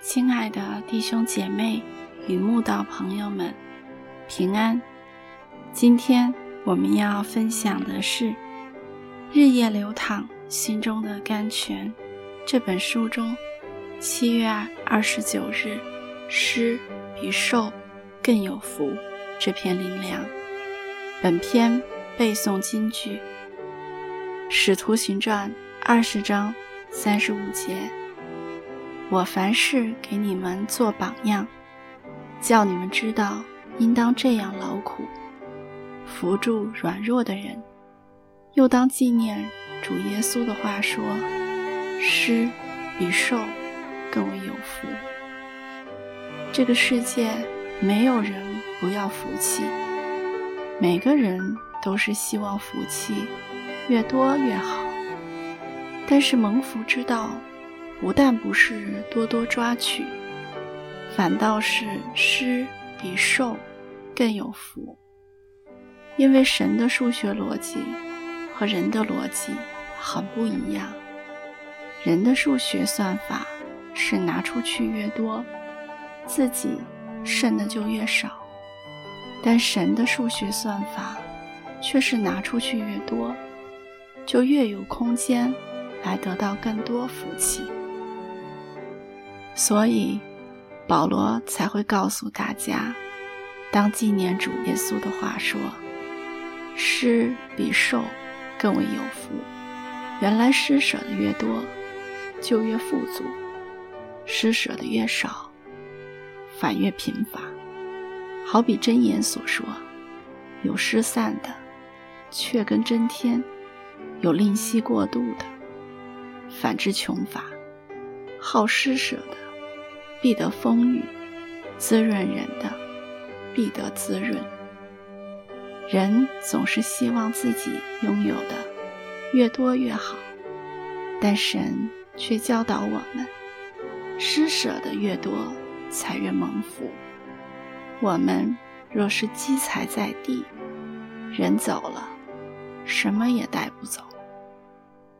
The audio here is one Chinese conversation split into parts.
亲爱的弟兄姐妹与慕道朋友们，平安！今天我们要分享的是《日夜流淌心中的甘泉》这本书中七月二十九日“施比受更有福”这篇灵粮。本篇背诵金句：《使徒行传》二十章三十五节。我凡事给你们做榜样，叫你们知道应当这样劳苦，扶助软弱的人，又当纪念主耶稣的话说：“施比受更为有福。”这个世界没有人不要福气，每个人都是希望福气越多越好，但是蒙福之道。不但不是多多抓取，反倒是施比受更有福。因为神的数学逻辑和人的逻辑很不一样。人的数学算法是拿出去越多，自己剩的就越少；但神的数学算法却是拿出去越多，就越有空间来得到更多福气。所以，保罗才会告诉大家，当纪念主耶稣的话说：“施比受更为有福。”原来施舍的越多，就越富足；施舍的越少，反越贫乏。好比箴言所说：“有失散的，却跟真天；有吝惜过度的，反之穷乏。好施舍的。”必得丰裕，滋润人的必得滋润。人总是希望自己拥有的越多越好，但神却教导我们：施舍的越多，才越蒙福。我们若是积财在地，人走了，什么也带不走，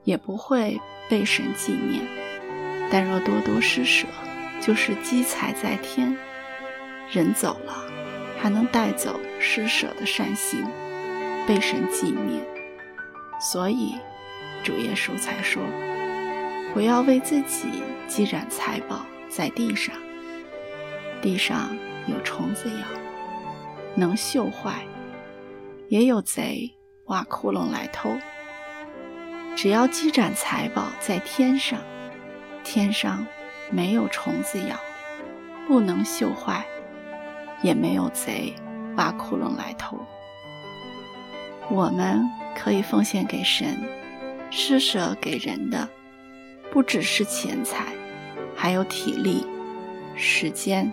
也不会被神纪念；但若多多施舍，就是积财在天，人走了，还能带走施舍的善心，被神纪念。所以主耶稣才说：“不要为自己积攒财宝在地上，地上有虫子咬，能锈坏；也有贼挖窟窿来偷。只要积攒财宝在天上，天上。”没有虫子咬，不能锈坏，也没有贼挖窟窿来偷。我们可以奉献给神，施舍给人的，不只是钱财，还有体力、时间、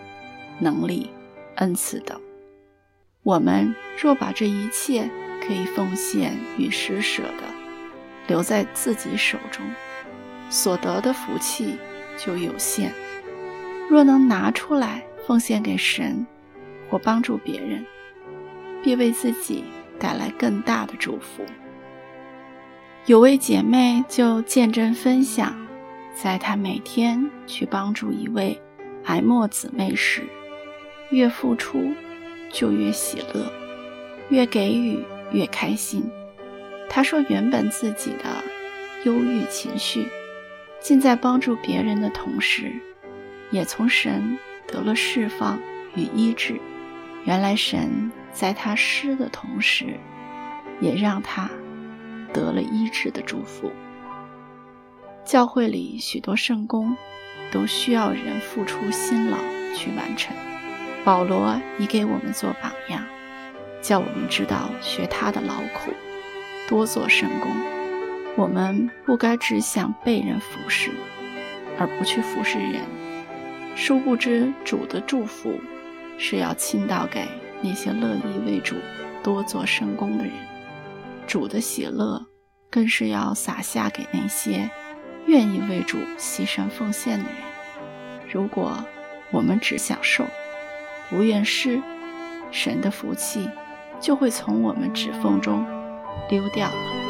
能力、恩赐等。我们若把这一切可以奉献与施舍的留在自己手中，所得的福气。就有限，若能拿出来奉献给神，或帮助别人，必为自己带来更大的祝福。有位姐妹就见证分享，在她每天去帮助一位癌末姊妹时，越付出就越喜乐，越给予越开心。她说，原本自己的忧郁情绪。尽在帮助别人的同时，也从神得了释放与医治。原来神在他失的同时，也让他得了医治的祝福。教会里许多圣功都需要人付出辛劳去完成。保罗已给我们做榜样，叫我们知道学他的劳苦，多做圣功。我们不该只想被人服侍，而不去服侍人。殊不知，主的祝福是要倾倒给那些乐意为主多做圣功的人；主的喜乐更是要洒下给那些愿意为主牺牲奉献的人。如果我们只享受，不愿施，神的福气就会从我们指缝中溜掉了。